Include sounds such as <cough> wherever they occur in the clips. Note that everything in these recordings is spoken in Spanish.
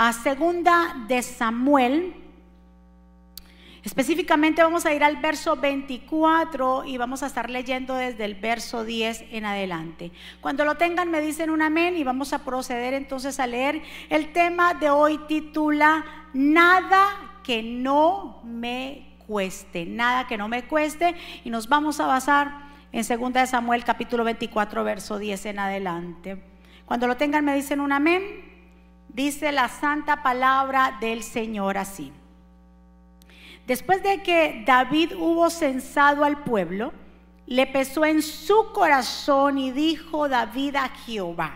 a segunda de Samuel. Específicamente vamos a ir al verso 24 y vamos a estar leyendo desde el verso 10 en adelante. Cuando lo tengan me dicen un amén y vamos a proceder entonces a leer. El tema de hoy titula Nada que no me cueste, nada que no me cueste y nos vamos a basar en 2 de Samuel capítulo 24 verso 10 en adelante. Cuando lo tengan me dicen un amén. Dice la santa palabra del Señor así. Después de que David hubo censado al pueblo, le pesó en su corazón y dijo David a Jehová,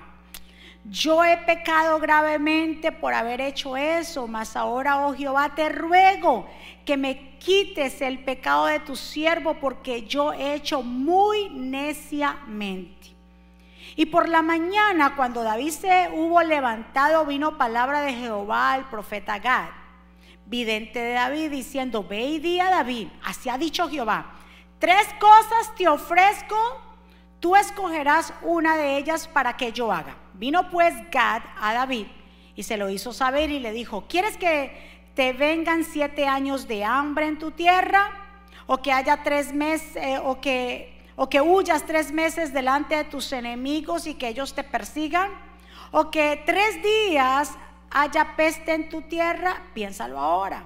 yo he pecado gravemente por haber hecho eso, mas ahora, oh Jehová, te ruego que me quites el pecado de tu siervo, porque yo he hecho muy neciamente. Y por la mañana, cuando David se hubo levantado, vino palabra de Jehová al profeta Gad vidente de David, diciendo, ve y di a David, así ha dicho Jehová, tres cosas te ofrezco, tú escogerás una de ellas para que yo haga. Vino pues Gad a David y se lo hizo saber y le dijo, ¿quieres que te vengan siete años de hambre en tu tierra? ¿O que haya tres meses, eh, o, que, o que huyas tres meses delante de tus enemigos y que ellos te persigan? ¿O que tres días haya peste en tu tierra, piénsalo ahora.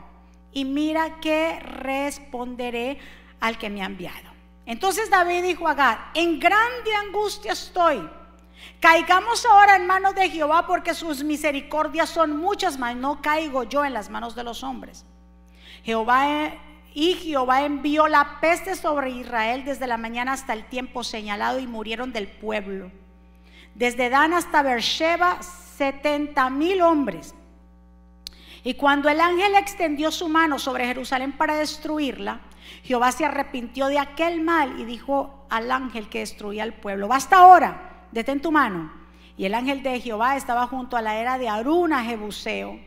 Y mira que responderé al que me ha enviado. Entonces David dijo a Gad, en grande angustia estoy. Caigamos ahora en manos de Jehová porque sus misericordias son muchas, mas no caigo yo en las manos de los hombres. Jehová eh, y Jehová envió la peste sobre Israel desde la mañana hasta el tiempo señalado y murieron del pueblo. Desde Dan hasta Beersheba 70 mil hombres. Y cuando el ángel extendió su mano sobre Jerusalén para destruirla, Jehová se arrepintió de aquel mal y dijo al ángel que destruía al pueblo, basta ahora, detén tu mano. Y el ángel de Jehová estaba junto a la era de Aruna, Jebuseo.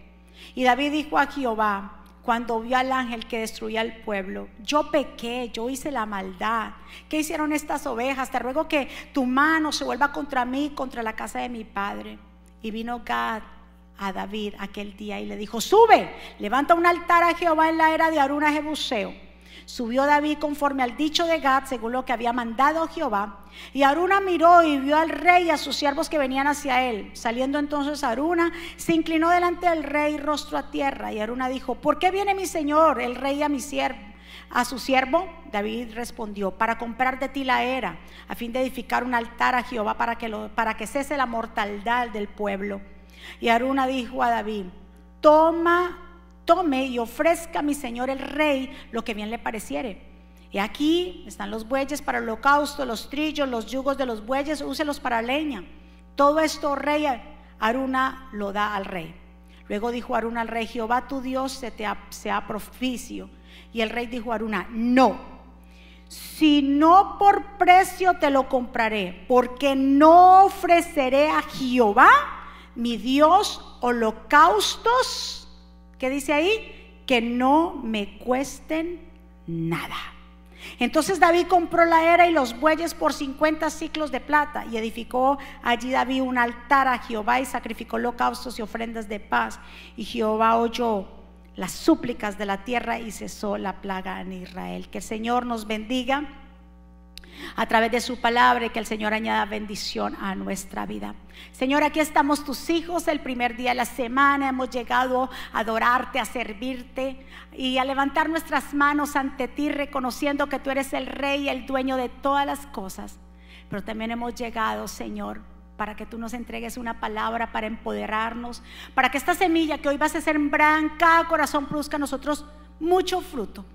Y David dijo a Jehová, cuando vio al ángel que destruía al pueblo, yo pequé, yo hice la maldad. ¿Qué hicieron estas ovejas? Te ruego que tu mano se vuelva contra mí, contra la casa de mi padre. Y vino Gad a David aquel día y le dijo, sube, levanta un altar a Jehová en la era de Aruna Jebuseo. Subió David conforme al dicho de Gad, según lo que había mandado Jehová. Y Aruna miró y vio al rey y a sus siervos que venían hacia él. Saliendo entonces Aruna, se inclinó delante del rey, rostro a tierra. Y Aruna dijo, ¿por qué viene mi señor, el rey, a mi siervo? A su siervo, David respondió, para comprar de ti la era, a fin de edificar un altar a Jehová para que, lo, para que cese la mortalidad del pueblo. Y Aruna dijo a David, toma, tome y ofrezca a mi señor el rey lo que bien le pareciere. Y aquí están los bueyes para el holocausto, los trillos, los yugos de los bueyes, úselos para leña. Todo esto, rey, Aruna lo da al rey. Luego dijo Aruna al rey, Jehová tu Dios se te sea propicio y el rey dijo a Aruna, no, si no por precio te lo compraré, porque no ofreceré a Jehová, mi Dios, holocaustos, ¿qué dice ahí? Que no me cuesten nada. Entonces David compró la era y los bueyes por 50 ciclos de plata y edificó allí David un altar a Jehová y sacrificó holocaustos y ofrendas de paz. Y Jehová oyó las súplicas de la tierra y cesó la plaga en Israel. Que el Señor nos bendiga a través de su palabra y que el Señor añada bendición a nuestra vida. Señor, aquí estamos tus hijos, el primer día de la semana hemos llegado a adorarte, a servirte y a levantar nuestras manos ante ti, reconociendo que tú eres el rey y el dueño de todas las cosas. Pero también hemos llegado, Señor, para que tú nos entregues una palabra para empoderarnos, para que esta semilla que hoy vas a sembrar en cada corazón produzca a nosotros mucho fruto.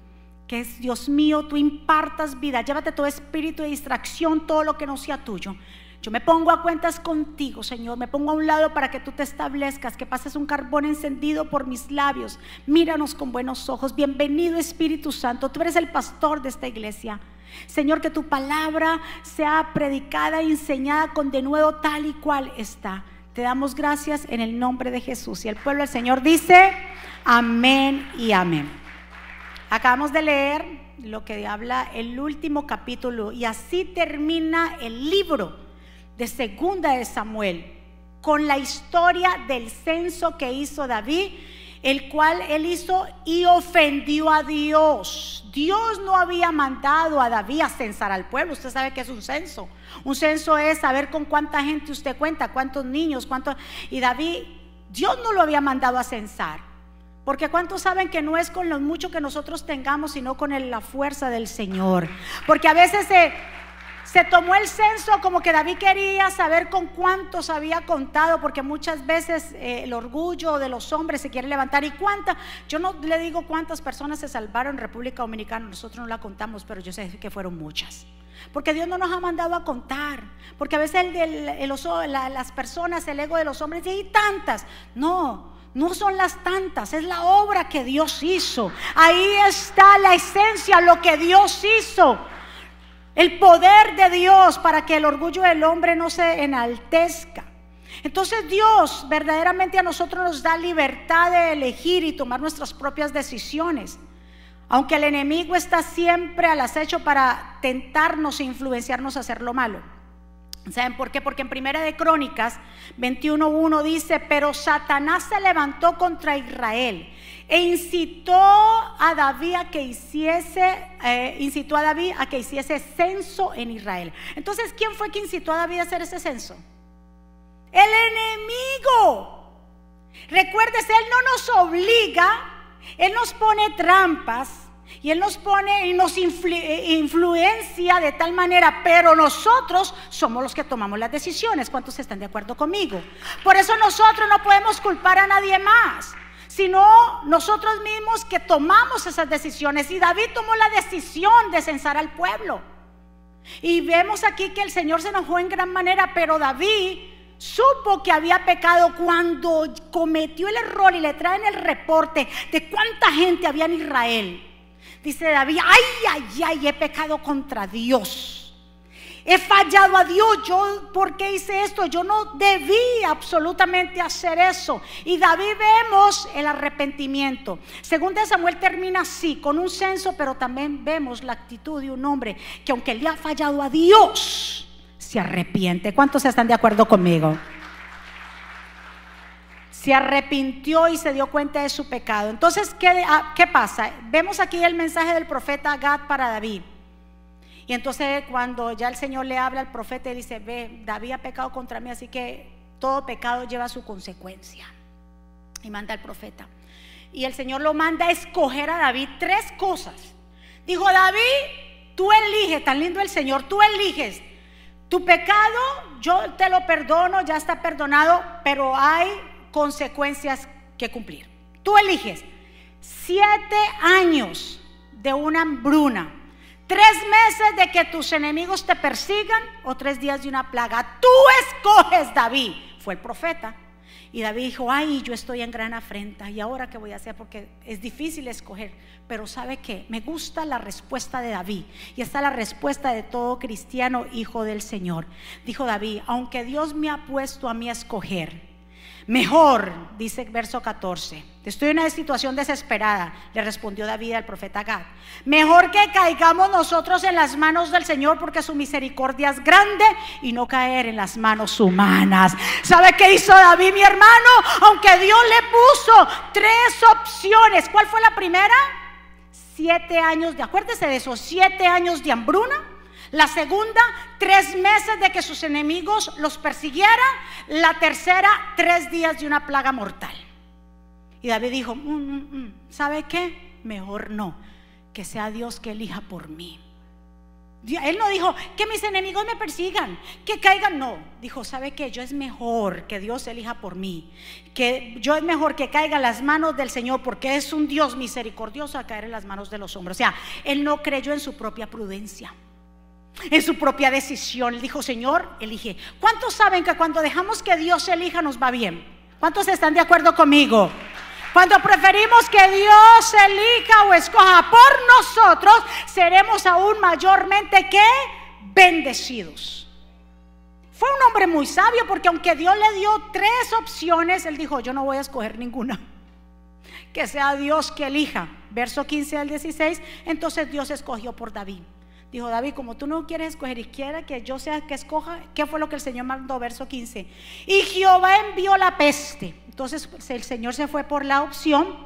Que es Dios mío, tú impartas vida, llévate todo espíritu de distracción, todo lo que no sea tuyo. Yo me pongo a cuentas contigo, Señor. Me pongo a un lado para que tú te establezcas, que pases un carbón encendido por mis labios. Míranos con buenos ojos. Bienvenido Espíritu Santo. Tú eres el pastor de esta iglesia. Señor, que tu palabra sea predicada e enseñada con de nuevo tal y cual está. Te damos gracias en el nombre de Jesús. Y el pueblo del Señor dice, amén y amén. Acabamos de leer lo que habla el último capítulo y así termina el libro de segunda de Samuel con la historia del censo que hizo David, el cual él hizo y ofendió a Dios. Dios no había mandado a David a censar al pueblo. Usted sabe que es un censo. Un censo es saber con cuánta gente usted cuenta, cuántos niños, cuántos... Y David, Dios no lo había mandado a censar. Porque cuántos saben que no es con lo mucho que nosotros tengamos, sino con la fuerza del Señor. Porque a veces se, se tomó el censo como que David quería saber con cuántos había contado, porque muchas veces eh, el orgullo de los hombres se quiere levantar. ¿Y cuántas? Yo no le digo cuántas personas se salvaron en República Dominicana, nosotros no la contamos, pero yo sé que fueron muchas. Porque Dios no nos ha mandado a contar. Porque a veces las personas, el ego de los hombres, y tantas. No, no son las tantas, es la obra que Dios hizo. Ahí está la esencia, lo que Dios hizo. El poder de Dios para que el orgullo del hombre no se enaltezca. Entonces Dios verdaderamente a nosotros nos da libertad de elegir y tomar nuestras propias decisiones. Aunque el enemigo está siempre al acecho para tentarnos e influenciarnos a hacer lo malo. ¿Saben por qué? Porque en Primera de Crónicas 21.1 dice, pero Satanás se levantó contra Israel e incitó a David a que hiciese, eh, incitó a David a que hiciese censo en Israel. Entonces, ¿quién fue que incitó a David a hacer ese censo? El enemigo. Recuérdese, él no nos obliga, él nos pone trampas, y Él nos pone y nos eh, influencia de tal manera, pero nosotros somos los que tomamos las decisiones. ¿Cuántos están de acuerdo conmigo? Por eso nosotros no podemos culpar a nadie más, sino nosotros mismos que tomamos esas decisiones. Y David tomó la decisión de censar al pueblo. Y vemos aquí que el Señor se enojó en gran manera, pero David supo que había pecado cuando cometió el error y le traen el reporte de cuánta gente había en Israel. Dice David, ay, ay, ay, he pecado contra Dios. He fallado a Dios. Yo, ¿por qué hice esto? Yo no debí absolutamente hacer eso. Y David vemos el arrepentimiento. Segunda Samuel termina así, con un censo, pero también vemos la actitud de un hombre que aunque le ha fallado a Dios, se arrepiente. ¿Cuántos están de acuerdo conmigo? Se arrepintió y se dio cuenta de su pecado. Entonces, ¿qué, ah, ¿qué, pasa? Vemos aquí el mensaje del profeta Gad para David. Y entonces cuando ya el Señor le habla al profeta y dice, ve, David ha pecado contra mí, así que todo pecado lleva su consecuencia. Y manda al profeta. Y el Señor lo manda a escoger a David tres cosas. Dijo, David, tú eliges, tan lindo el Señor, tú eliges. Tu pecado, yo te lo perdono, ya está perdonado, pero hay consecuencias que cumplir. Tú eliges siete años de una hambruna, tres meses de que tus enemigos te persigan o tres días de una plaga. Tú escoges, David. Fue el profeta. Y David dijo, ay, yo estoy en gran afrenta. ¿Y ahora qué voy a hacer? Porque es difícil escoger. Pero ¿sabe qué? Me gusta la respuesta de David. Y está la respuesta de todo cristiano hijo del Señor. Dijo David, aunque Dios me ha puesto a mí a escoger, Mejor, dice verso 14. Estoy en una situación desesperada, le respondió David al profeta Gad. Mejor que caigamos nosotros en las manos del Señor porque su misericordia es grande y no caer en las manos humanas. ¿Sabe qué hizo David, mi hermano? Aunque Dios le puso tres opciones. ¿Cuál fue la primera? Siete años de, acuérdese de esos siete años de hambruna la segunda, tres meses de que sus enemigos los persiguieran. La tercera, tres días de una plaga mortal. Y David dijo, mm, mm, mm, ¿sabe qué? Mejor no, que sea Dios que elija por mí. Él no dijo que mis enemigos me persigan, que caigan. No, dijo, ¿sabe qué? Yo es mejor que Dios elija por mí. Que yo es mejor que caiga en las manos del Señor porque es un Dios misericordioso a caer en las manos de los hombres. O sea, él no creyó en su propia prudencia en su propia decisión. Él dijo, Señor, elige. ¿Cuántos saben que cuando dejamos que Dios elija nos va bien? ¿Cuántos están de acuerdo conmigo? Cuando preferimos que Dios elija o escoja por nosotros, seremos aún mayormente que bendecidos. Fue un hombre muy sabio porque aunque Dios le dio tres opciones, él dijo, yo no voy a escoger ninguna. Que sea Dios que elija. Verso 15 al 16, entonces Dios escogió por David. Dijo David, como tú no quieres escoger y quiera que yo sea que escoja, ¿qué fue lo que el Señor mandó? Verso 15. Y Jehová envió la peste. Entonces el Señor se fue por la opción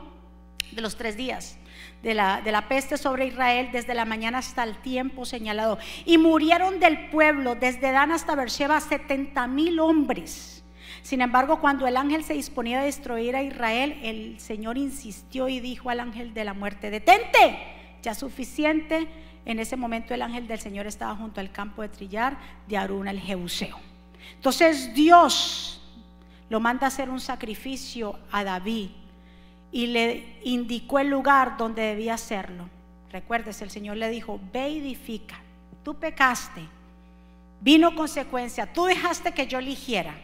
de los tres días. De la, de la, peste sobre Israel desde la mañana hasta el tiempo señalado. Y murieron del pueblo desde Dan hasta Beersheba 70 mil hombres. Sin embargo, cuando el ángel se disponía a destruir a Israel, el Señor insistió y dijo al ángel de la muerte, detente, ya suficiente en ese momento el ángel del Señor estaba junto al campo de trillar de Aruna el Jebuseo. Entonces Dios lo manda a hacer un sacrificio a David y le indicó el lugar donde debía hacerlo. Recuérdese, el Señor le dijo, ve y edifica. Tú pecaste, vino consecuencia, tú dejaste que yo eligiera,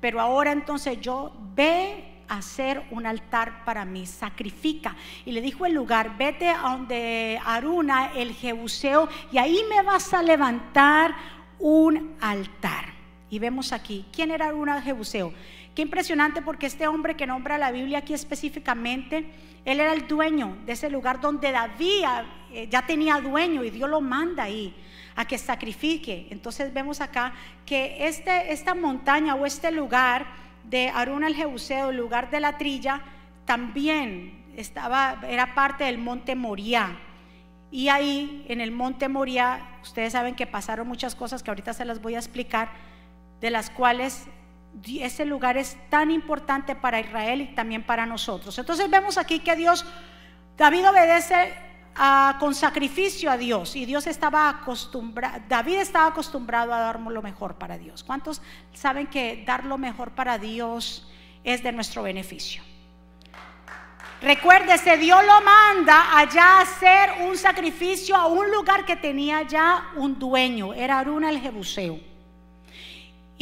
pero ahora entonces yo ve hacer un altar para mí, sacrifica. Y le dijo el lugar, vete a donde Aruna, el Jebuseo, y ahí me vas a levantar un altar. Y vemos aquí, ¿quién era Aruna el Jebuseo? Qué impresionante porque este hombre que nombra la Biblia aquí específicamente, él era el dueño de ese lugar donde David eh, ya tenía dueño y Dios lo manda ahí a que sacrifique. Entonces vemos acá que este, esta montaña o este lugar de Aruna el Jebuseo, el lugar de la trilla, también estaba, era parte del monte Moria. Y ahí, en el monte Moria, ustedes saben que pasaron muchas cosas que ahorita se las voy a explicar, de las cuales ese lugar es tan importante para Israel y también para nosotros. Entonces vemos aquí que Dios, David obedece con sacrificio a Dios y Dios estaba acostumbrado, David estaba acostumbrado a dar lo mejor para Dios. ¿Cuántos saben que dar lo mejor para Dios es de nuestro beneficio? Recuérdese, Dios lo manda allá a hacer un sacrificio a un lugar que tenía ya un dueño, era Aruna el Jebuseo.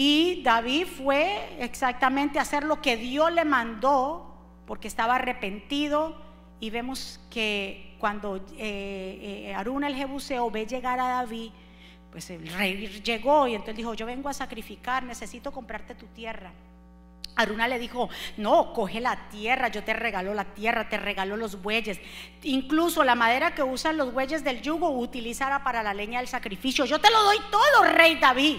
Y David fue exactamente a hacer lo que Dios le mandó, porque estaba arrepentido. Y vemos que cuando eh, eh, Aruna el Jebuseo ve llegar a David, pues el rey llegó y entonces dijo, yo vengo a sacrificar, necesito comprarte tu tierra. Aruna le dijo, no, coge la tierra, yo te regalo la tierra, te regalo los bueyes. Incluso la madera que usan los bueyes del yugo utilizará para la leña del sacrificio. Yo te lo doy todo, rey David.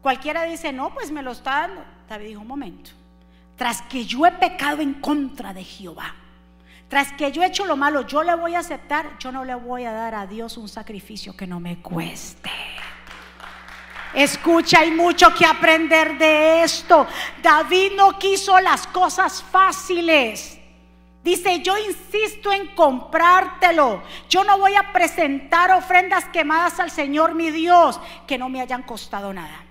Cualquiera dice, no, pues me lo está dando. David dijo, un momento, tras que yo he pecado en contra de Jehová tras que yo he hecho lo malo, yo le voy a aceptar, yo no le voy a dar a Dios un sacrificio que no me cueste. Escucha, hay mucho que aprender de esto. David no quiso las cosas fáciles. Dice, yo insisto en comprártelo. Yo no voy a presentar ofrendas quemadas al Señor mi Dios que no me hayan costado nada.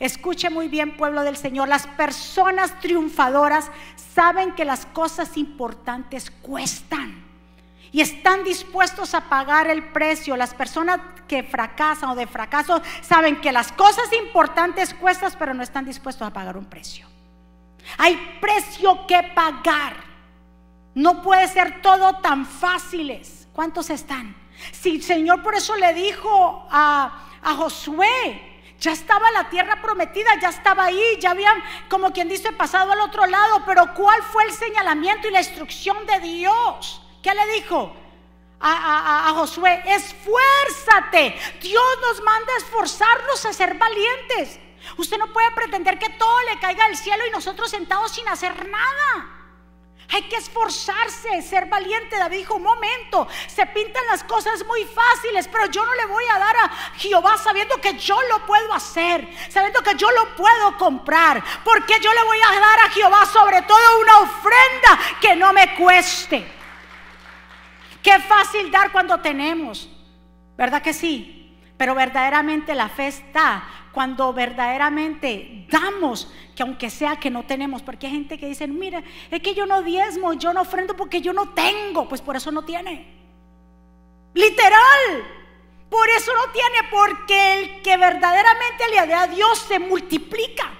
Escuche muy bien, pueblo del Señor, las personas triunfadoras saben que las cosas importantes cuestan y están dispuestos a pagar el precio. Las personas que fracasan o de fracaso saben que las cosas importantes cuestan, pero no están dispuestos a pagar un precio. Hay precio que pagar. No puede ser todo tan fáciles. ¿Cuántos están? Si el Señor por eso le dijo a, a Josué, ya estaba la tierra prometida, ya estaba ahí, ya habían, como quien dice, pasado al otro lado. Pero ¿cuál fue el señalamiento y la instrucción de Dios? ¿Qué le dijo? A, Josué, esfuérzate. Dios nos manda a esforzarnos a ser valientes. Usted no puede pretender que todo le caiga del cielo y nosotros sentados sin hacer nada. Hay que esforzarse, ser valiente. David dijo, un momento, se pintan las cosas muy fáciles, pero yo no le voy a dar a Jehová sabiendo que yo lo puedo hacer, sabiendo que yo lo puedo comprar, porque yo le voy a dar a Jehová sobre todo una ofrenda que no me cueste. Qué fácil dar cuando tenemos, ¿verdad que sí? Pero verdaderamente la fe está cuando verdaderamente damos, que aunque sea que no tenemos, porque hay gente que dice, mira, es que yo no diezmo, yo no ofrendo porque yo no tengo, pues por eso no tiene. Literal, por eso no tiene, porque el que verdaderamente le da a Dios se multiplica.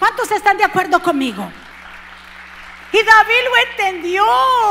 ¿Cuántos están de acuerdo conmigo? Y David lo entendió,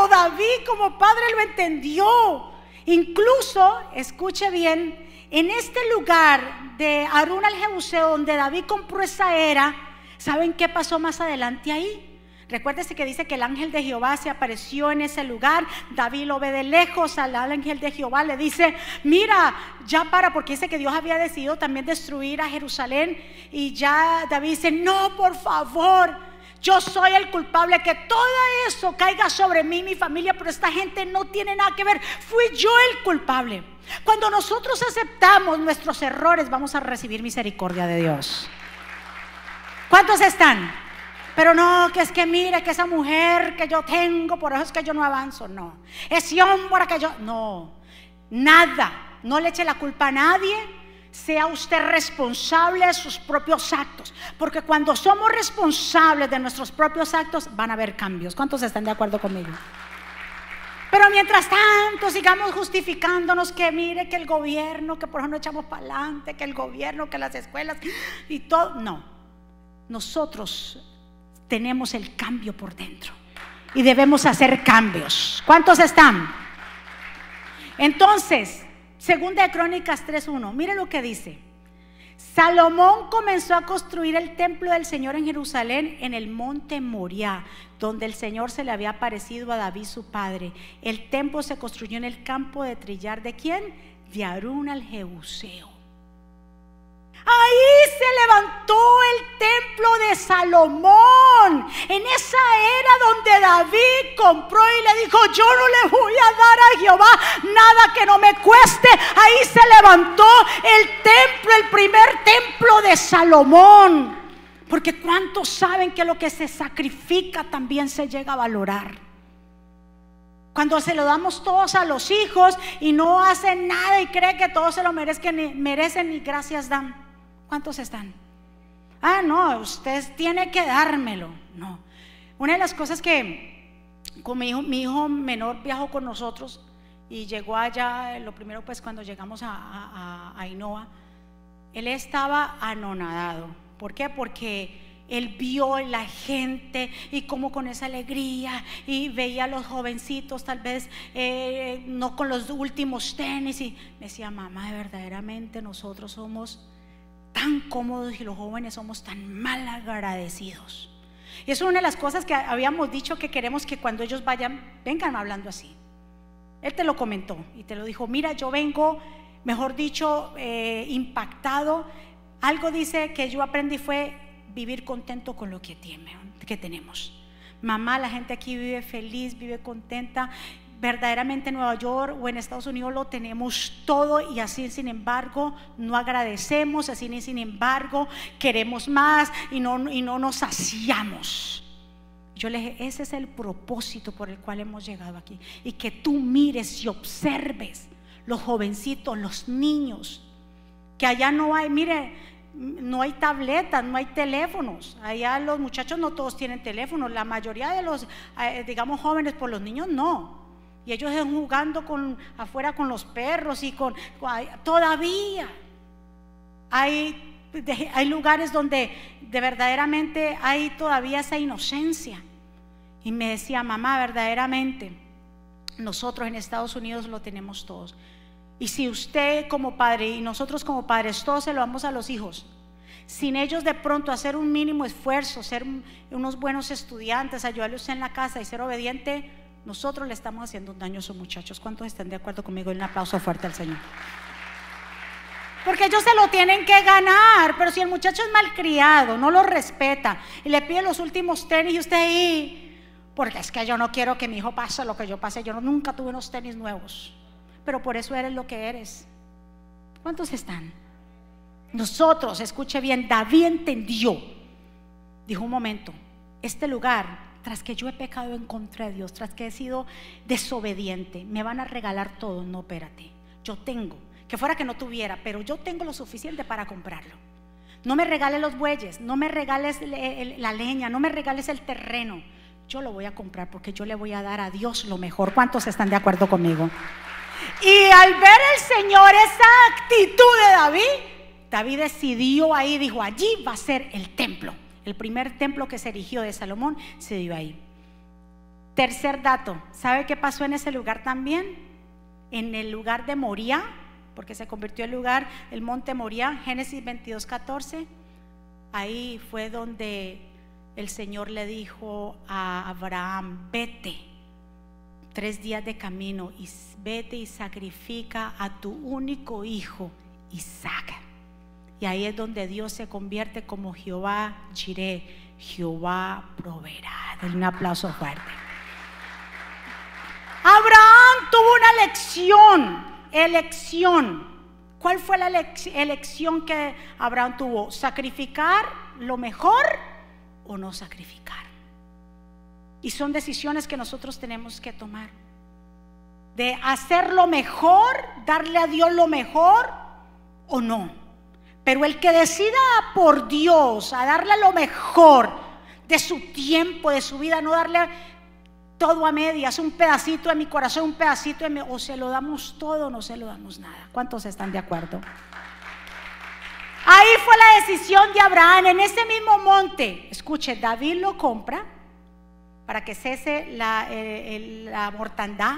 David como padre lo entendió. Incluso, escuche bien, en este lugar de Arun al Jebuseo, donde David compró esa era, ¿saben qué pasó más adelante ahí? Recuérdese que dice que el ángel de Jehová se apareció en ese lugar. David lo ve de lejos al ángel de Jehová. Le dice, mira, ya para, porque dice que Dios había decidido también destruir a Jerusalén. Y ya David dice, no, por favor. Yo soy el culpable que todo eso caiga sobre mí y mi familia, pero esta gente no tiene nada que ver. Fui yo el culpable. Cuando nosotros aceptamos nuestros errores, vamos a recibir misericordia de Dios. ¿Cuántos están? Pero no, que es que mire que esa mujer que yo tengo, por eso es que yo no avanzo. No. Ese hombre que yo. No. Nada. No le eche la culpa a nadie. Sea usted responsable de sus propios actos. Porque cuando somos responsables de nuestros propios actos, van a haber cambios. ¿Cuántos están de acuerdo conmigo? Pero mientras tanto sigamos justificándonos que mire que el gobierno, que por eso no echamos para adelante, que el gobierno, que las escuelas y todo. No. Nosotros tenemos el cambio por dentro y debemos hacer cambios. ¿Cuántos están? Entonces, segunda de Crónicas 3.1, mire lo que dice. Salomón comenzó a construir el templo del Señor en Jerusalén en el monte Moriah, donde el Señor se le había aparecido a David su padre. El templo se construyó en el campo de trillar de quién? De Arún al Jebuseo. Ahí se levantó el templo de Salomón. En esa era donde David compró y le dijo, yo no le voy a dar a Jehová nada que no me cueste. Ahí se levantó el templo, el primer templo de Salomón. Porque ¿cuántos saben que lo que se sacrifica también se llega a valorar? Cuando se lo damos todos a los hijos y no hacen nada y cree que todos se lo merecen, merecen y gracias dan. ¿Cuántos están? Ah, no, usted tiene que dármelo. No. Una de las cosas que con mi hijo, menor viajó con nosotros y llegó allá, lo primero pues cuando llegamos a, a, él estaba anonadado. ¿Por qué? Porque él vio la gente y como con esa alegría y veía a los jovencitos tal vez eh, no con los últimos tenis y me decía, mamá, verdaderamente nosotros somos tan cómodos y los jóvenes somos tan mal agradecidos. Y eso es una de las cosas que habíamos dicho que queremos que cuando ellos vayan, vengan hablando así. Él te lo comentó y te lo dijo, mira, yo vengo, mejor dicho, eh, impactado. Algo dice que yo aprendí fue vivir contento con lo que, tiene, que tenemos. Mamá, la gente aquí vive feliz, vive contenta verdaderamente en Nueva York o en Estados Unidos lo tenemos todo y así sin embargo no agradecemos, así ni sin embargo queremos más y no, y no nos saciamos. Yo le dije, ese es el propósito por el cual hemos llegado aquí. Y que tú mires y observes los jovencitos, los niños, que allá no hay, mire, no hay tabletas, no hay teléfonos. Allá los muchachos no todos tienen teléfonos. La mayoría de los, eh, digamos, jóvenes, por los niños no. Y ellos están jugando afuera con los perros y con... Todavía hay, hay lugares donde de verdaderamente hay todavía esa inocencia. Y me decía, mamá, verdaderamente, nosotros en Estados Unidos lo tenemos todos. Y si usted como padre y nosotros como padres, todos se lo damos a los hijos, sin ellos de pronto hacer un mínimo esfuerzo, ser unos buenos estudiantes, ayudarles en la casa y ser obediente, nosotros le estamos haciendo un daño a esos muchachos. ¿Cuántos están de acuerdo conmigo? Un aplauso fuerte al Señor. Porque ellos se lo tienen que ganar, pero si el muchacho es malcriado, no lo respeta y le pide los últimos tenis y usted ahí, porque es que yo no quiero que mi hijo pase lo que yo pasé, yo nunca tuve unos tenis nuevos, pero por eso eres lo que eres. ¿Cuántos están? Nosotros, escuche bien, David entendió, dijo un momento, este lugar tras que yo he pecado en contra de Dios, tras que he sido desobediente, me van a regalar todo. No, espérate, yo tengo, que fuera que no tuviera, pero yo tengo lo suficiente para comprarlo. No me regales los bueyes, no me regales la leña, no me regales el terreno. Yo lo voy a comprar porque yo le voy a dar a Dios lo mejor. ¿Cuántos están de acuerdo conmigo? Y al ver el Señor esa actitud de David, David decidió ahí, dijo, allí va a ser el templo. El primer templo que se erigió de Salomón se dio ahí. Tercer dato, ¿sabe qué pasó en ese lugar también? En el lugar de Moría, porque se convirtió en lugar, el monte Moría, Génesis 22, 14. Ahí fue donde el Señor le dijo a Abraham, vete tres días de camino y vete y sacrifica a tu único hijo, Isaac. Y ahí es donde Dios se convierte como Jehová Jireh, Jehová proveerá. Denle un aplauso fuerte. Abraham tuvo una elección, elección. ¿Cuál fue la elección que Abraham tuvo? ¿Sacrificar lo mejor o no sacrificar? Y son decisiones que nosotros tenemos que tomar. De hacer lo mejor, darle a Dios lo mejor o no. Pero el que decida por Dios a darle lo mejor de su tiempo, de su vida, no darle todo a medias, un pedacito de mi corazón, un pedacito de mi, o se lo damos todo o no se lo damos nada. ¿Cuántos están de acuerdo? Ahí fue la decisión de Abraham en ese mismo monte. Escuche, David lo compra para que cese la, eh, la mortandad.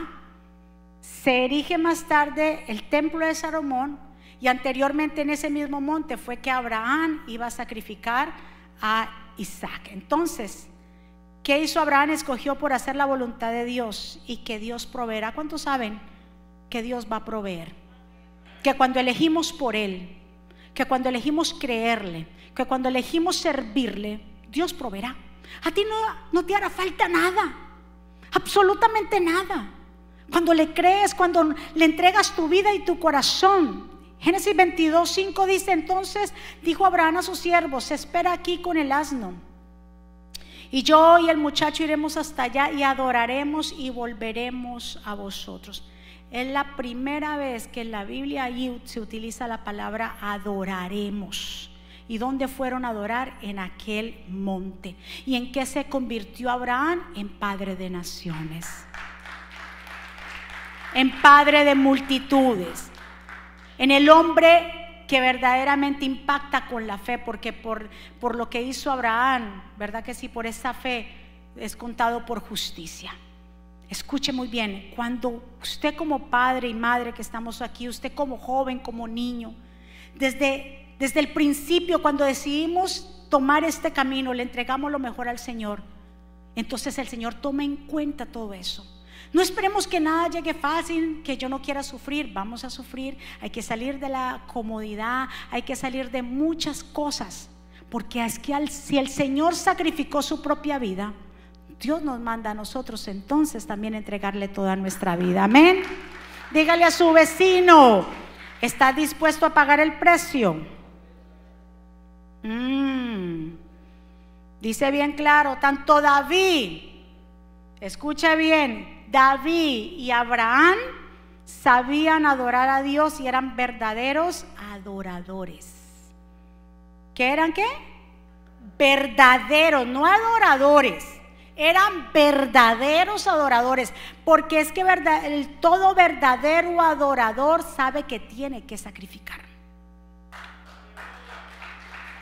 Se erige más tarde el templo de Salomón y anteriormente en ese mismo monte fue que Abraham iba a sacrificar a Isaac. Entonces, ¿Qué hizo Abraham? Escogió por hacer la voluntad de Dios y que Dios proveerá. ¿Cuántos saben que Dios va a proveer? Que cuando elegimos por Él, que cuando elegimos creerle, que cuando elegimos servirle, Dios proveerá. A ti no, no te hará falta nada, absolutamente nada. Cuando le crees, cuando le entregas tu vida y tu corazón. Génesis 22, 5 dice entonces, dijo Abraham a sus siervos, espera aquí con el asno y yo y el muchacho iremos hasta allá y adoraremos y volveremos a vosotros. Es la primera vez que en la Biblia se utiliza la palabra adoraremos. ¿Y dónde fueron a adorar? En aquel monte. ¿Y en qué se convirtió Abraham? En padre de naciones. En padre de multitudes. En el hombre que verdaderamente impacta con la fe, porque por, por lo que hizo Abraham, ¿verdad que sí? Por esa fe es contado por justicia. Escuche muy bien, cuando usted como padre y madre que estamos aquí, usted como joven, como niño, desde, desde el principio, cuando decidimos tomar este camino, le entregamos lo mejor al Señor, entonces el Señor toma en cuenta todo eso. No esperemos que nada llegue fácil, que yo no quiera sufrir. Vamos a sufrir. Hay que salir de la comodidad, hay que salir de muchas cosas. Porque es que si el Señor sacrificó su propia vida, Dios nos manda a nosotros entonces también entregarle toda nuestra vida. Amén. Dígale a su vecino, ¿está dispuesto a pagar el precio? Mm. Dice bien claro, tanto David, escucha bien, David y Abraham sabían adorar a Dios y eran verdaderos adoradores. ¿Qué eran qué? Verdaderos, no adoradores. Eran verdaderos adoradores, porque es que el todo verdadero adorador sabe que tiene que sacrificar.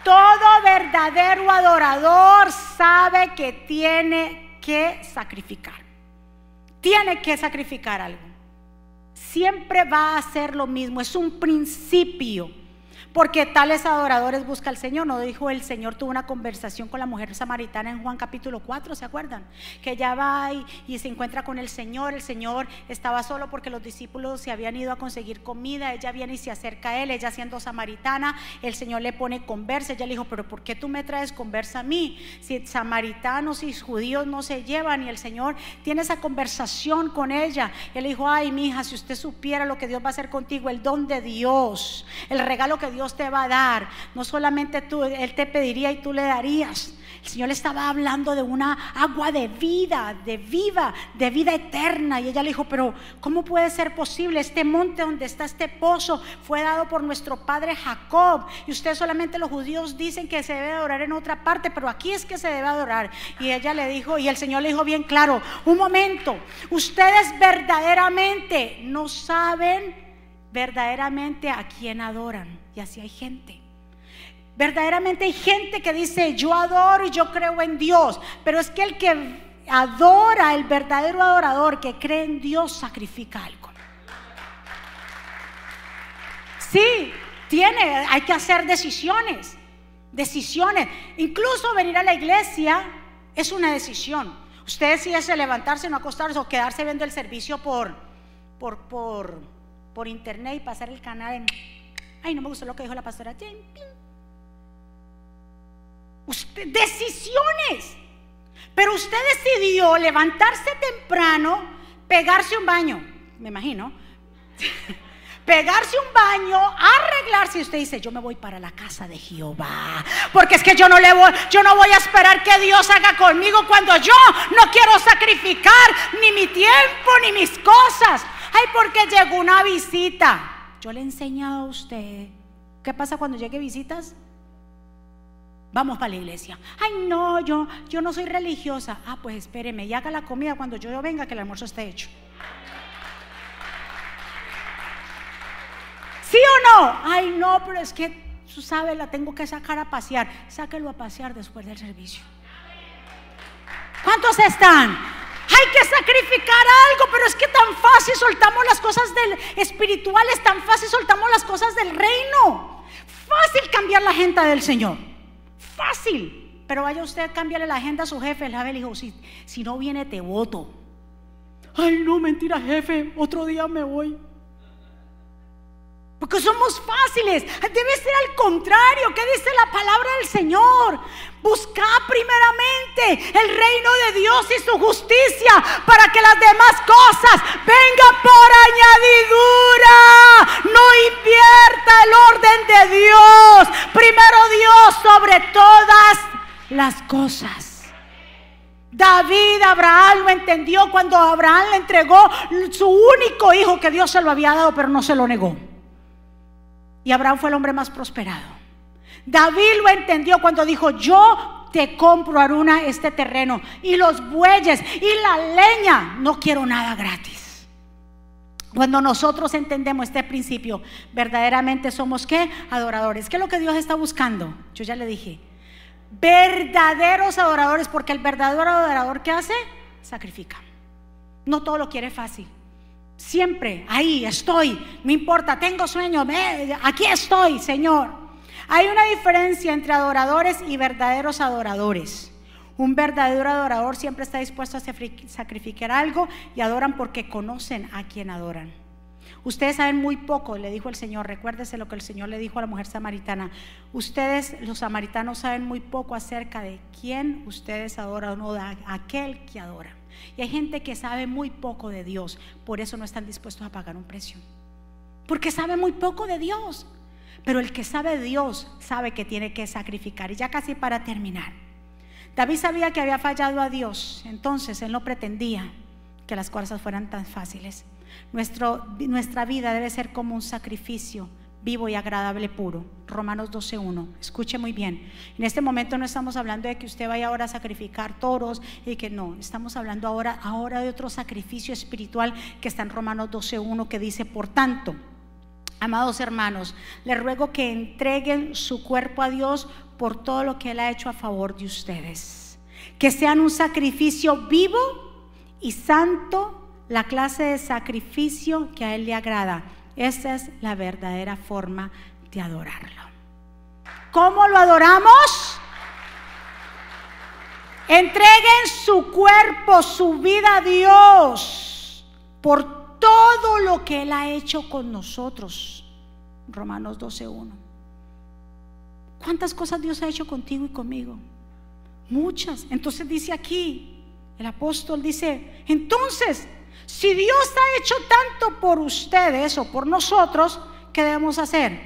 Todo verdadero adorador sabe que tiene que sacrificar tiene que sacrificar algo. Siempre va a hacer lo mismo, es un principio porque tales adoradores busca al Señor. No dijo el Señor, tuvo una conversación con la mujer samaritana en Juan capítulo 4, ¿se acuerdan? Que ella va y, se encuentra con el Señor. El Señor estaba solo porque los discípulos se habían ido a conseguir comida. Ella viene y se acerca a él, ella siendo samaritana. El Señor le pone conversa. Ella le dijo, pero ¿por qué tú me traes conversa a mí? Si samaritanos y judíos no se llevan y el Señor tiene esa conversación con ella. él dijo, ay, mi hija, si usted supiera lo que Dios va a hacer contigo, el don de Dios, el regalo que Dios te va a dar. No solamente tú, Él te pediría y tú le darías. El Señor le estaba hablando de una agua de vida, de viva, de vida eterna. Y ella le dijo, pero ¿cómo puede ser posible? Este monte donde está este pozo fue dado por nuestro padre Jacob. Y ustedes solamente los judíos dicen que se debe adorar en otra parte, pero aquí es que se debe adorar. Y ella le dijo, y el Señor le dijo bien claro, un momento, ustedes verdaderamente no saben verdaderamente a quién adoran. Y así hay gente. Verdaderamente hay gente que dice, yo adoro y yo creo en Dios. Pero es que el que adora, el verdadero adorador que cree en Dios, sacrifica algo. Sí, tiene, hay que hacer decisiones. decisiones. Incluso venir a la iglesia es una decisión. Usted decide levantarse, no acostarse o quedarse viendo el servicio por, por, por, por internet y pasar el canal en... Ay, no me gustó lo que dijo la pastora. Usted, decisiones. Pero usted decidió levantarse temprano, pegarse un baño, me imagino. <laughs> pegarse un baño, arreglarse y usted dice, "Yo me voy para la casa de Jehová." Porque es que yo no le voy yo no voy a esperar que Dios haga conmigo cuando yo no quiero sacrificar ni mi tiempo ni mis cosas. Ay, porque llegó una visita. Yo le he enseñado a usted. ¿Qué pasa cuando llegue visitas? Vamos para la iglesia. Ay, no, yo, yo no soy religiosa. Ah, pues espéreme y haga la comida cuando yo venga que el almuerzo esté hecho. ¿Sí o no? Ay, no, pero es que, tú sabes, la tengo que sacar a pasear. Sáquelo a pasear después del servicio. ¿Cuántos están? Hay que sacrificar algo, pero es que tan fácil soltamos las cosas del espirituales, tan fácil soltamos las cosas del reino. Fácil cambiar la agenda del Señor. Fácil. Pero vaya usted a cambiarle la agenda a su jefe. El jefe le dijo, si, si no viene te voto. Ay, no, mentira, jefe. Otro día me voy. Porque somos fáciles. Debe ser al contrario. ¿Qué dice la palabra del Señor? Busca primeramente el reino de Dios y su justicia para que las demás cosas vengan por añadidura. No invierta el orden de Dios. Primero Dios sobre todas las cosas. David, Abraham lo entendió cuando Abraham le entregó su único hijo que Dios se lo había dado, pero no se lo negó. Y Abraham fue el hombre más prosperado. David lo entendió cuando dijo, yo te compro, Aruna, este terreno y los bueyes y la leña. No quiero nada gratis. Cuando nosotros entendemos este principio, verdaderamente somos qué? Adoradores. ¿Qué es lo que Dios está buscando? Yo ya le dije. Verdaderos adoradores, porque el verdadero adorador ¿qué hace? Sacrifica. No todo lo quiere fácil. Siempre ahí estoy, no importa, tengo sueño, aquí estoy, Señor. Hay una diferencia entre adoradores y verdaderos adoradores. Un verdadero adorador siempre está dispuesto a sacrificar algo y adoran porque conocen a quien adoran. Ustedes saben muy poco, le dijo el Señor, recuérdese lo que el Señor le dijo a la mujer samaritana. Ustedes, los samaritanos, saben muy poco acerca de quién ustedes adoran o de aquel que adora. Y hay gente que sabe muy poco de Dios, por eso no están dispuestos a pagar un precio. Porque sabe muy poco de Dios. Pero el que sabe Dios sabe que tiene que sacrificar. Y ya casi para terminar. David sabía que había fallado a Dios, entonces él no pretendía que las cosas fueran tan fáciles. nuestra vida debe ser como un sacrificio vivo y agradable puro. Romanos 12.1. Escuche muy bien. En este momento no estamos hablando de que usted vaya ahora a sacrificar toros y que no. Estamos hablando ahora, ahora de otro sacrificio espiritual que está en Romanos 12.1 que dice, por tanto, amados hermanos, les ruego que entreguen su cuerpo a Dios por todo lo que Él ha hecho a favor de ustedes. Que sean un sacrificio vivo y santo, la clase de sacrificio que a Él le agrada esa es la verdadera forma de adorarlo. ¿Cómo lo adoramos? Entreguen su cuerpo, su vida a Dios por todo lo que Él ha hecho con nosotros. Romanos 12.1. ¿Cuántas cosas Dios ha hecho contigo y conmigo? Muchas. Entonces dice aquí, el apóstol dice, entonces si Dios ha hecho tanto por ustedes o por nosotros, ¿qué debemos hacer?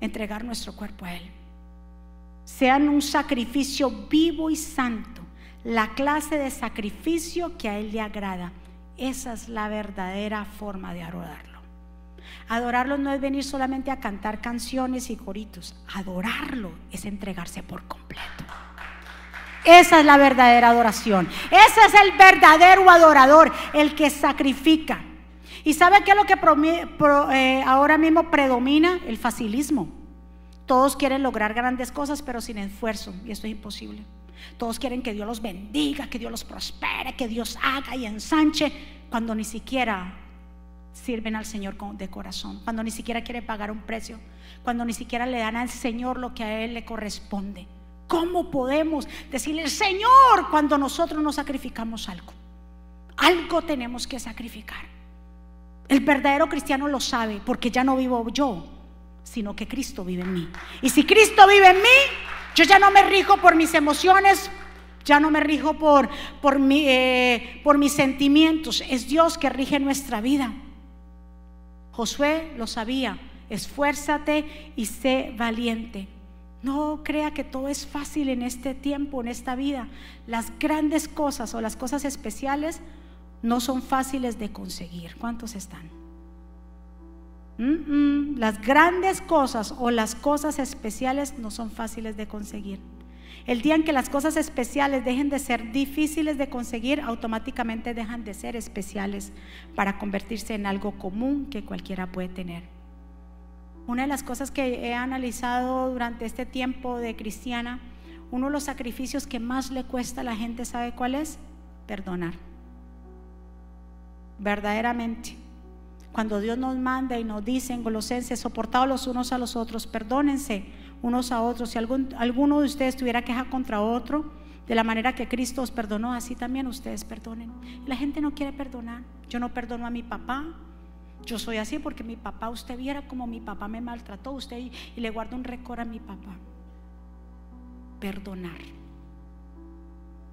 Entregar nuestro cuerpo a Él. Sean un sacrificio vivo y santo, la clase de sacrificio que a Él le agrada. Esa es la verdadera forma de adorarlo. Adorarlo no es venir solamente a cantar canciones y coritos. Adorarlo es entregarse por completo. Esa es la verdadera adoración. Ese es el verdadero adorador, el que sacrifica. ¿Y sabe qué es lo que eh, ahora mismo predomina? El facilismo. Todos quieren lograr grandes cosas, pero sin esfuerzo. Y esto es imposible. Todos quieren que Dios los bendiga, que Dios los prospere, que Dios haga y ensanche, cuando ni siquiera sirven al Señor de corazón, cuando ni siquiera quiere pagar un precio, cuando ni siquiera le dan al Señor lo que a Él le corresponde. ¿Cómo podemos decirle, Señor, cuando nosotros no sacrificamos algo? Algo tenemos que sacrificar. El verdadero cristiano lo sabe porque ya no vivo yo, sino que Cristo vive en mí. Y si Cristo vive en mí, yo ya no me rijo por mis emociones, ya no me rijo por, eh, por mis sentimientos. Es Dios que rige nuestra vida. Josué lo sabía. Esfuérzate y sé valiente. No crea que todo es fácil en este tiempo, en esta vida. Las grandes cosas o las cosas especiales no son fáciles de conseguir. ¿Cuántos están? Las grandes cosas o las cosas especiales no son fáciles de conseguir. El día en que las cosas especiales dejen de ser difíciles de conseguir, automáticamente dejan de ser especiales para convertirse en algo común que cualquiera puede tener. Una de las cosas que he analizado durante este tiempo de cristiana, uno de los sacrificios que más le cuesta a la gente, ¿sabe cuál es? Perdonar. Verdaderamente. Cuando Dios nos manda y nos dice en Colosenses, soportados los unos a los otros, perdónense unos a otros. Si alguno de ustedes tuviera queja contra otro, de la manera que Cristo os perdonó, así también ustedes perdonen. La gente no quiere perdonar. Yo no perdono a mi papá, yo soy así porque mi papá, usted viera como mi papá me maltrató, usted y, le guardo un récord a mi papá. Perdonar.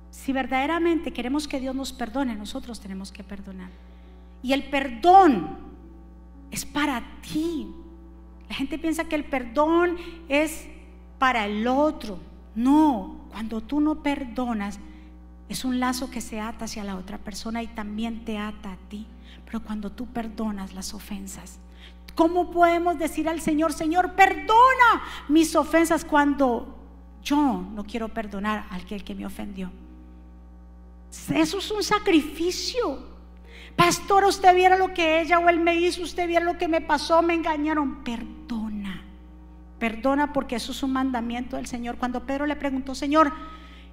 Si verdaderamente queremos que Dios nos perdone, nosotros tenemos que perdonar. Y el perdón es para ti. La gente piensa que el perdón es para el otro. No, cuando tú no perdonas, es un lazo que se ata hacia la otra persona y también te ata a ti. Pero cuando tú perdonas las ofensas, ¿cómo podemos decir al Señor, Señor, perdona mis ofensas cuando yo no quiero perdonar al que, me ofendió? Eso es un sacrificio. Pastor, usted viera lo que ella o él me hizo, usted viera lo que me pasó, me engañaron. Perdona, perdona porque eso es un mandamiento del Señor. Cuando Pedro le preguntó, Señor,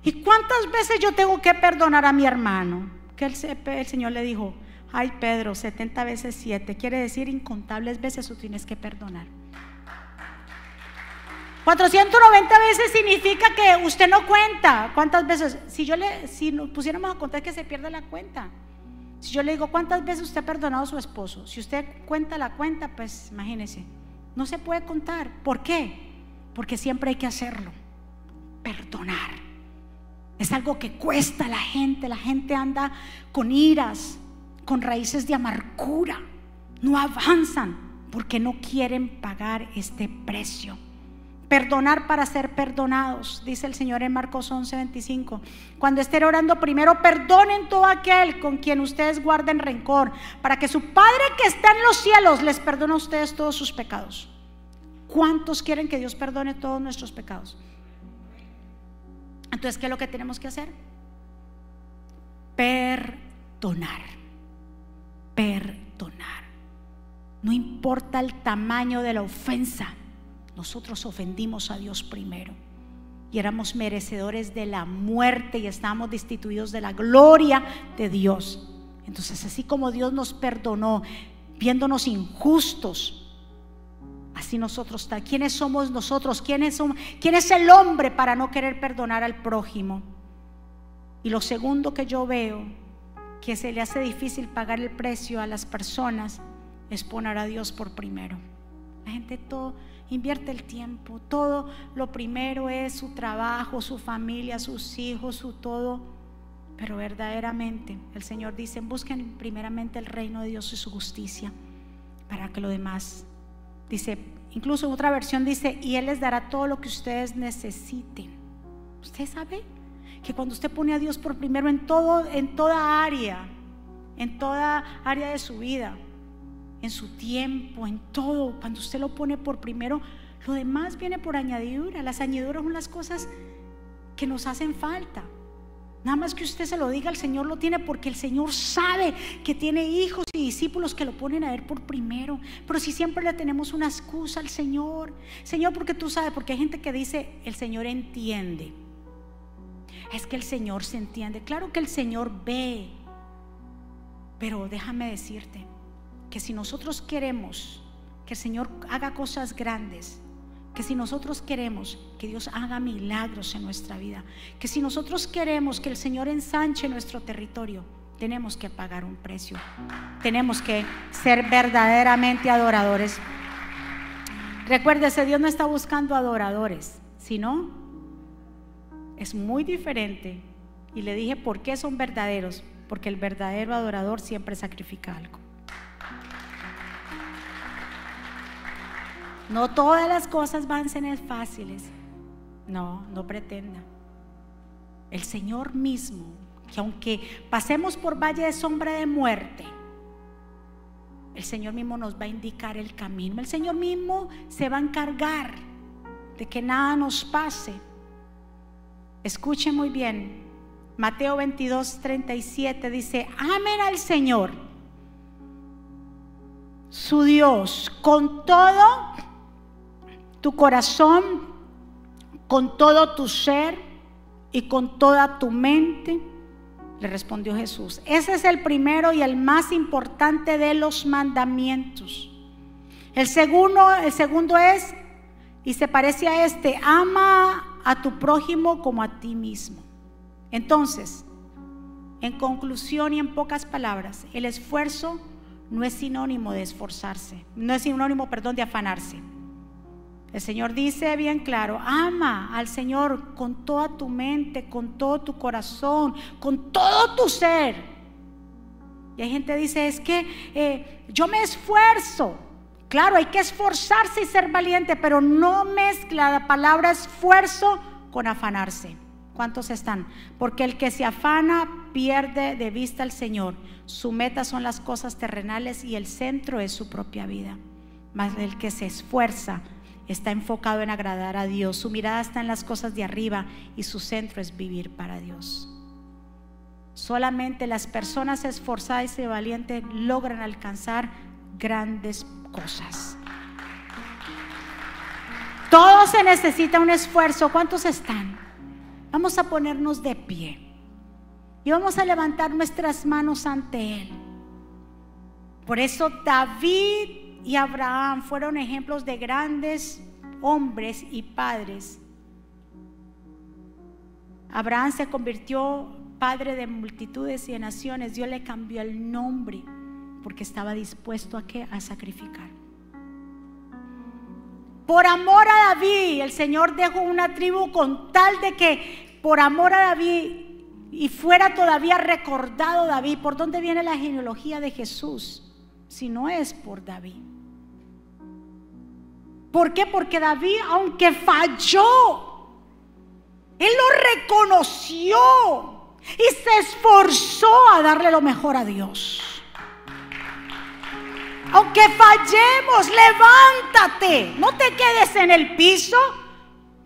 ¿y cuántas veces yo tengo que perdonar a mi hermano? Que el, el Señor le dijo, Ay, Pedro, 70 veces 7, quiere decir incontables veces tú tienes que perdonar. 490 veces significa que usted no cuenta. ¿Cuántas veces? Si yo le, si nos pusiéramos a contar que se pierde la cuenta. Si yo le digo, ¿cuántas veces usted ha perdonado a su esposo? Si usted cuenta la cuenta, pues imagínese, no se puede contar. ¿Por qué? Porque siempre hay que hacerlo. Perdonar. Es algo que cuesta a la gente. La gente anda con iras, con raíces de amargura. No avanzan porque no quieren pagar este precio. Perdonar para ser perdonados, dice el Señor en Marcos 11:25. Cuando estén orando, primero perdonen todo aquel con quien ustedes guarden rencor, para que su Padre que está en los cielos les perdone a ustedes todos sus pecados. ¿Cuántos quieren que Dios perdone todos nuestros pecados? Entonces, ¿qué es lo que tenemos que hacer? Perdonar perdonar. No importa el tamaño de la ofensa, nosotros ofendimos a Dios primero y éramos merecedores de la muerte y estábamos destituidos de la gloria de Dios. Entonces, así como Dios nos perdonó, viéndonos injustos, así nosotros, ¿quiénes somos nosotros? ¿Quién es, ¿Quién es el hombre para no querer perdonar al prójimo? Y lo segundo que yo veo que se le hace difícil pagar el precio a las personas es poner a Dios por primero. La gente todo invierte el tiempo, todo lo primero es su trabajo, su familia, sus hijos, su todo. Pero verdaderamente el Señor dice, busquen primeramente el reino de Dios y su justicia para que lo demás, dice, incluso otra versión dice, y Él les dará todo lo que ustedes necesiten. ¿Usted sabe? que cuando usted pone a Dios por primero en todo, en toda área, en toda área de su vida, en su tiempo, en todo, cuando usted lo pone por primero, lo demás viene por añadidura. Las añadiduras son las cosas que nos hacen falta. Nada más que usted se lo diga, el Señor lo tiene porque el Señor sabe que tiene hijos y discípulos que lo ponen a Él por primero. Pero si siempre le tenemos una excusa al Señor, Señor, porque tú sabes, porque hay gente que dice, el Señor entiende es que el Señor se entiende. Claro que el Señor ve, pero déjame decirte, que si nosotros queremos que el Señor haga cosas grandes, que si nosotros queremos que Dios haga milagros en nuestra vida, que si nosotros queremos que el Señor ensanche nuestro territorio, tenemos que pagar un precio. Tenemos que ser verdaderamente adoradores. Recuérdese, Dios no está buscando adoradores, sino es muy diferente. Y le dije, ¿por qué son verdaderos? Porque el verdadero adorador siempre sacrifica algo. No todas las cosas van a ser fáciles. No, no pretenda. El Señor mismo, que aunque pasemos por valle de sombra de muerte, el Señor mismo nos va a indicar el camino. El Señor mismo se va a encargar de que nada nos pase. Escuche muy bien. Mateo 22, 37 dice, amen al Señor, su Dios, con todo tu corazón, con todo tu ser y con toda tu mente? Le respondió Jesús. Ese es el primero y el más importante de los mandamientos. El segundo, el segundo es, y se parece a este, ama a tu prójimo como a ti mismo. Entonces, en conclusión y en pocas palabras, el esfuerzo no es sinónimo de esforzarse, no es sinónimo, perdón, de afanarse. El Señor dice bien claro, ama al Señor con toda tu mente, con todo tu corazón, con todo tu ser. Y hay gente que dice, es que eh, yo me esfuerzo. Claro, hay que esforzarse y ser valiente, pero no mezcla la palabra esfuerzo con afanarse. ¿Cuántos están? Porque el que se afana pierde de vista al Señor. Su meta son las cosas terrenales y el centro es su propia vida. Mas el que se esfuerza está enfocado en agradar a Dios, su mirada está en las cosas de arriba y su centro es vivir para Dios. Solamente las personas esforzadas y valientes logran alcanzar grandes cosas. Todo se necesita un esfuerzo. ¿Cuántos están? Vamos a ponernos de pie y vamos a levantar nuestras manos ante Él. Por eso David y Abraham fueron ejemplos de grandes hombres y padres. Abraham se convirtió padre de multitudes y de naciones. Dios le cambió el nombre porque estaba dispuesto a qué? A sacrificar. Por amor a David, el Señor dejó una tribu con tal de que por amor a David y fuera todavía recordado David. ¿Por dónde viene la genealogía de Jesús? Si no es por David. ¿Por qué? Porque David, aunque falló, él lo reconoció y se esforzó a darle lo mejor a Dios. Aunque fallemos, levántate, no te quedes en el piso,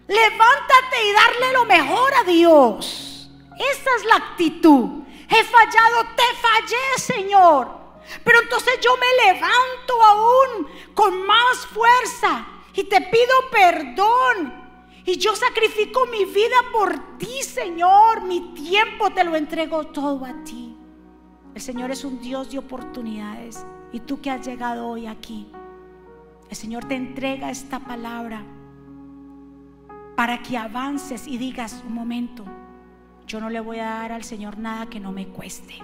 levántate y darle lo mejor a Dios. Esa es la actitud. He fallado, te fallé, Señor. Pero entonces yo me levanto aún con más fuerza y te pido perdón. Y yo sacrifico mi vida por ti, Señor. Mi tiempo te lo entrego todo a ti. El Señor es un Dios de oportunidades. Y tú que has llegado hoy aquí, el Señor te entrega esta palabra para que avances y digas un momento, yo no le voy a dar al Señor nada que no me cueste.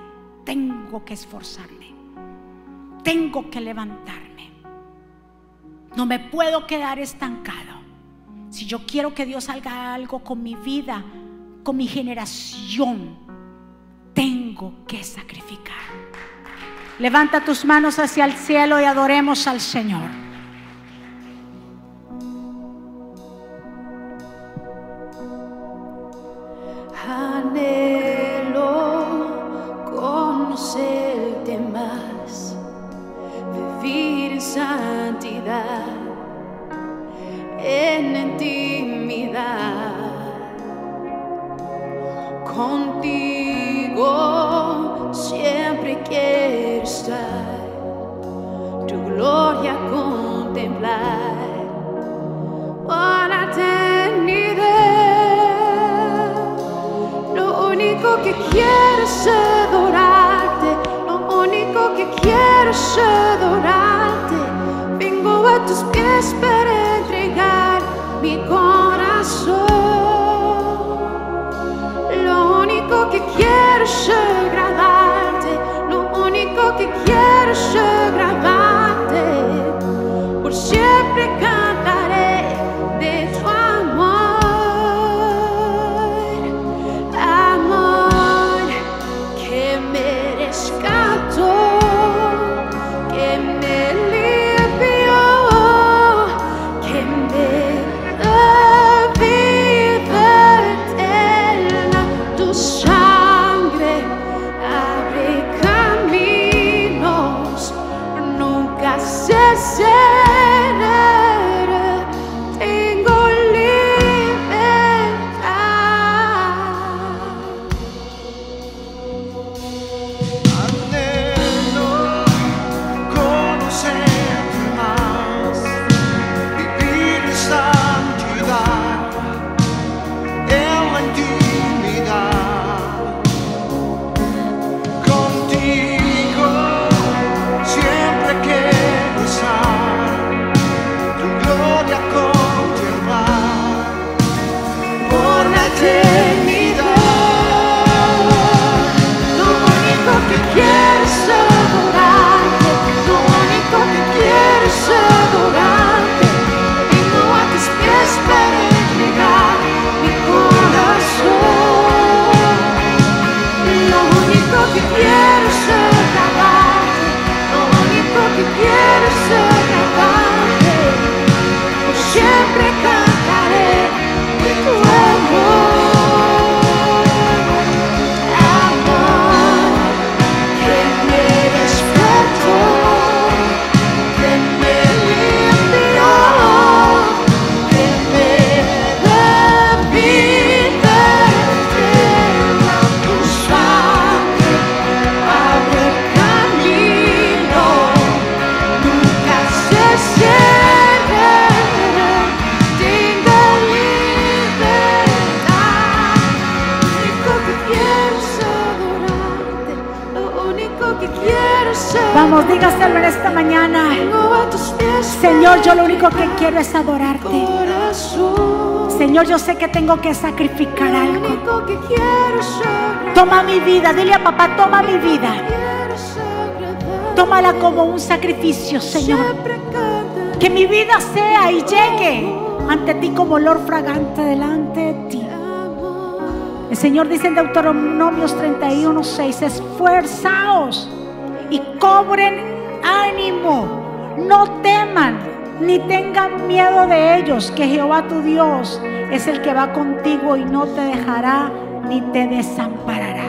Tengo que esforzarme. Tengo que levantarme. No me puedo quedar estancado. Si yo quiero que Dios haga algo con mi vida, con mi generación, tengo que sacrificar. Levanta tus manos hacia el cielo y adoremos al Señor. Vamos, dígaselo en esta mañana. Señor, yo lo único que quiero es adorarte. Señor, yo sé que tengo que sacrificar algo. Toma mi vida, dile a papá, toma mi vida. Tómala como un sacrificio, Señor. Que mi vida sea y llegue ante ti como olor fragante delante de ti. El Señor dice en Deuteronomios 31, 6, esfuerzaos y cobren ánimo, no teman ni tengan miedo de ellos, que Jehová tu Dios es el que va contigo y no te dejará ni te desamparará.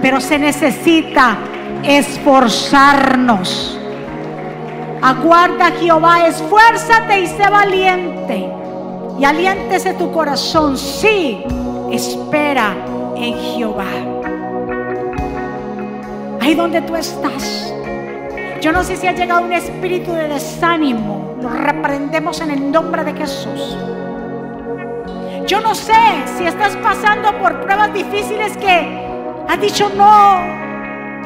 Pero se necesita esforzarnos. Aguarda Jehová, esfuérzate y sé valiente. Y aliéntese tu corazón. Sí, espera en Jehová. Ahí donde tú estás. Yo no sé si ha llegado un espíritu de desánimo. Lo reprendemos en el nombre de Jesús. Yo no sé si estás pasando por pruebas difíciles que has dicho no.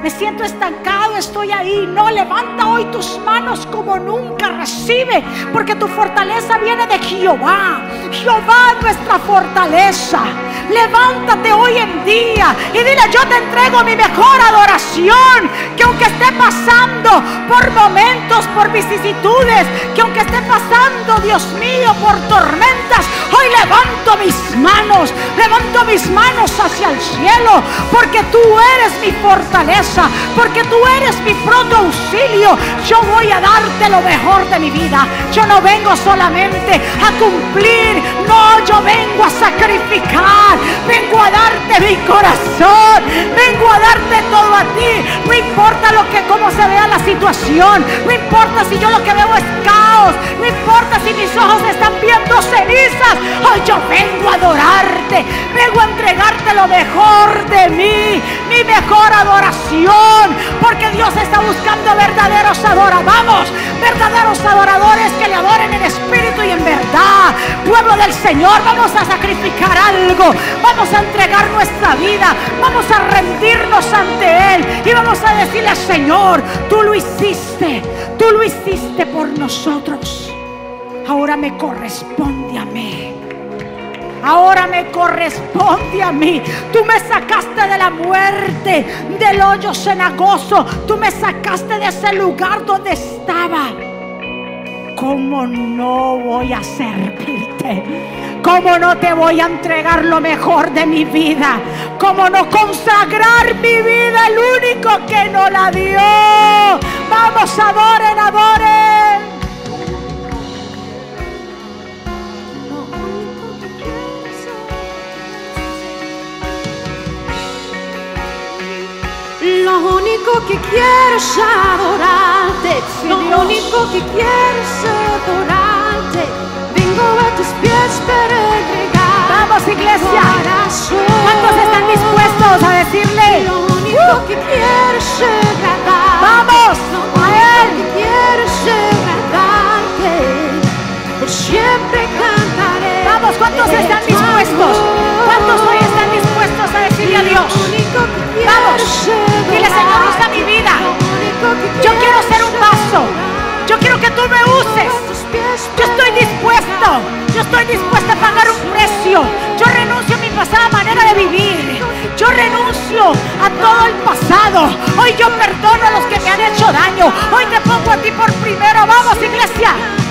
Me siento estancado, estoy ahí. No, levanta hoy tus manos como nunca. Recibe, porque tu fortaleza viene de Jehová. Jehová es nuestra fortaleza. Levántate hoy en día y dile, yo te entrego mi mejor adoración. Que aunque esté pasando por momentos, por vicisitudes, que aunque esté pasando, Dios mío, por tormentas, hoy levanto mis manos, levanto mis manos hacia el cielo, porque tú eres mi fortaleza, porque tú eres mi pronto auxilio. Yo voy a darte lo mejor de mi vida. Yo no vengo solamente a cumplir, no, yo vengo a sacrificar, vengo a darte mi corazón, vengo a darte todo a ti. No importa lo que, cómo se vea la situación, no importa si yo lo que veo es caos, no importa si mis ojos están viendo cenizas. Hoy yo vengo a adorarte, vengo a entregarte lo mejor de mí, mi mejor adoración, porque Dios está buscando verdaderos adoradores, vamos, verdaderos adoradores que le adoren en espíritu y en verdad. Pueblo del Señor, vamos a sacrificar algo, vamos a entregar nuestra vida, vamos a rendirnos ante Él y vamos a decirle, Señor, tú lo hiciste, tú lo hiciste por nosotros. Ahora me corresponde a mí. Ahora me corresponde a mí. Tú me sacaste de la muerte, del hoyo cenagoso. Tú me sacaste de ese lugar donde estaba. ¿Cómo no voy a servirte? ¿Cómo no te voy a entregar lo mejor de mi vida? ¿Cómo no consagrar mi vida al único que no la dio? Vamos, adoren, adoren. Único que quiero es adorarte. Lo único que quiero es adorarte. Vengo a tus pies para entregar. Vamos, iglesia. ¿Cuántos están dispuestos a decirle? Lo único que quiero es agradar. Vamos, a Él. que quiero es agradarte. Por siempre cantaré. Vamos, ¿cuántos están dispuestos? Dios? Vamos, dile, Señor, usa mi vida. Yo quiero ser un vaso. Yo quiero que tú me uses. Yo estoy dispuesto. Yo estoy dispuesta a pagar un precio. Yo renuncio a mi pasada manera de vivir. Yo renuncio a todo el pasado. Hoy yo perdono a los que me han hecho daño. Hoy te pongo a ti por primero. Vamos, iglesia.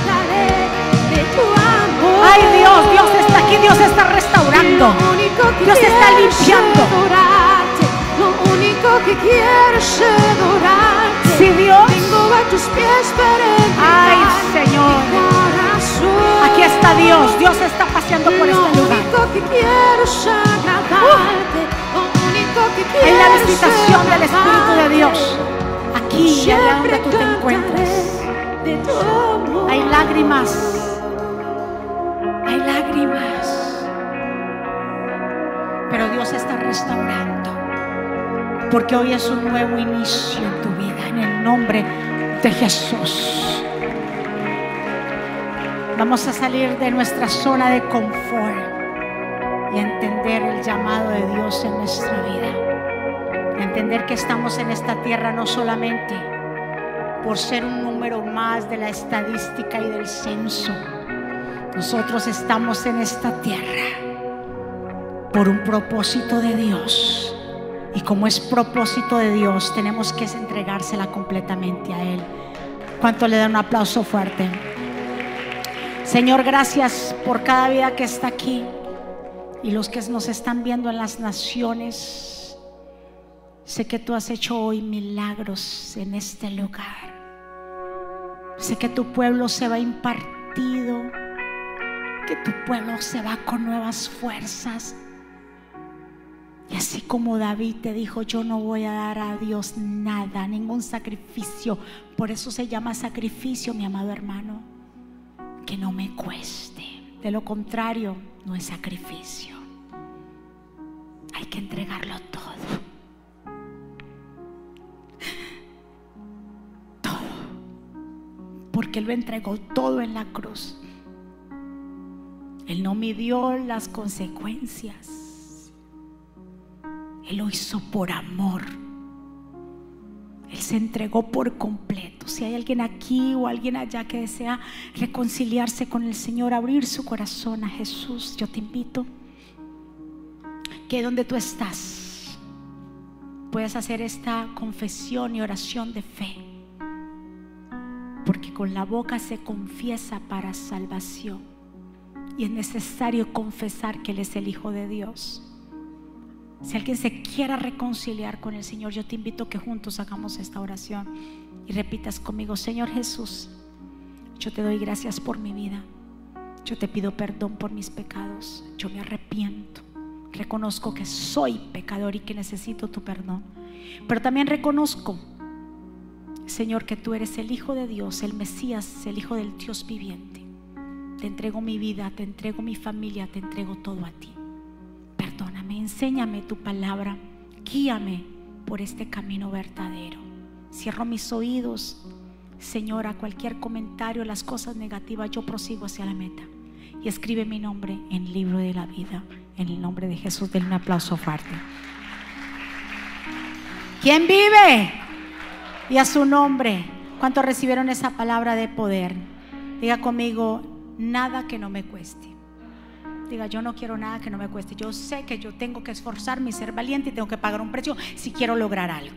Ay, Dios, Dios está aquí. Dios está restaurando. Dios está limpiando. Lo único que quiero es adorarte. Sí, Dios. Vengo a tus pies para Ay, Señor. Aquí está Dios. Dios está paseando por este lugar. único que quiero es agradarte. Lo único que quiero Hay la es visitación del Espíritu de agradarte. Dios. Aquí y allá donde tú te amor. Hay lágrimas. Hay lágrimas. Pero Dios está restaurando. Porque hoy es un nuevo inicio en tu vida. En el nombre de Jesús. Vamos a salir de nuestra zona de confort y entender el llamado de Dios en nuestra vida. Entender que estamos en esta tierra no solamente por ser un número más de la estadística y del censo. Nosotros estamos en esta tierra por un propósito de Dios. Y como es propósito de Dios, tenemos que entregársela completamente a Él. ¿Cuánto le da un aplauso fuerte? Señor, gracias por cada vida que está aquí y los que nos están viendo en las naciones. Sé que tú has hecho hoy milagros en este lugar. Sé que tu pueblo se va impartido, que tu pueblo se va con nuevas fuerzas. Y así como David te dijo, yo no voy a dar a Dios nada, ningún sacrificio. Por eso se llama sacrificio, mi amado hermano. Que no me cueste. De lo contrario, no es sacrificio. Hay que entregarlo todo. Todo. Porque Él lo entregó todo en la cruz. Él no midió las consecuencias. Él lo hizo por amor. Él se entregó por completo. Si hay alguien aquí o alguien allá que desea reconciliarse con el Señor, abrir su corazón a Jesús, yo te invito que donde tú estás puedas hacer esta confesión y oración de fe. Porque con la boca se confiesa para salvación. Y es necesario confesar que Él es el Hijo de Dios. Si alguien se quiera reconciliar con el Señor, yo te invito a que juntos hagamos esta oración y repitas conmigo, Señor Jesús, yo te doy gracias por mi vida. Yo te pido perdón por mis pecados. Yo me arrepiento. Reconozco que soy pecador y que necesito tu perdón. Pero también reconozco, Señor, que tú eres el Hijo de Dios, el Mesías, el Hijo del Dios viviente. Te entrego mi vida, te entrego mi familia, te entrego todo a ti enséñame tu palabra, guíame por este camino verdadero. Cierro mis oídos, Señor, a cualquier comentario, las cosas negativas, yo prosigo hacia la meta. Y escribe mi nombre en el libro de la vida. En el nombre de Jesús, denme un aplauso fuerte. ¿Quién vive? Y a su nombre. ¿Cuántos recibieron esa palabra de poder? Diga conmigo, nada que no me cueste. Diga, yo no quiero nada que no me cueste. Yo sé que yo tengo que esforzarme y ser valiente y tengo que pagar un precio si quiero lograr algo.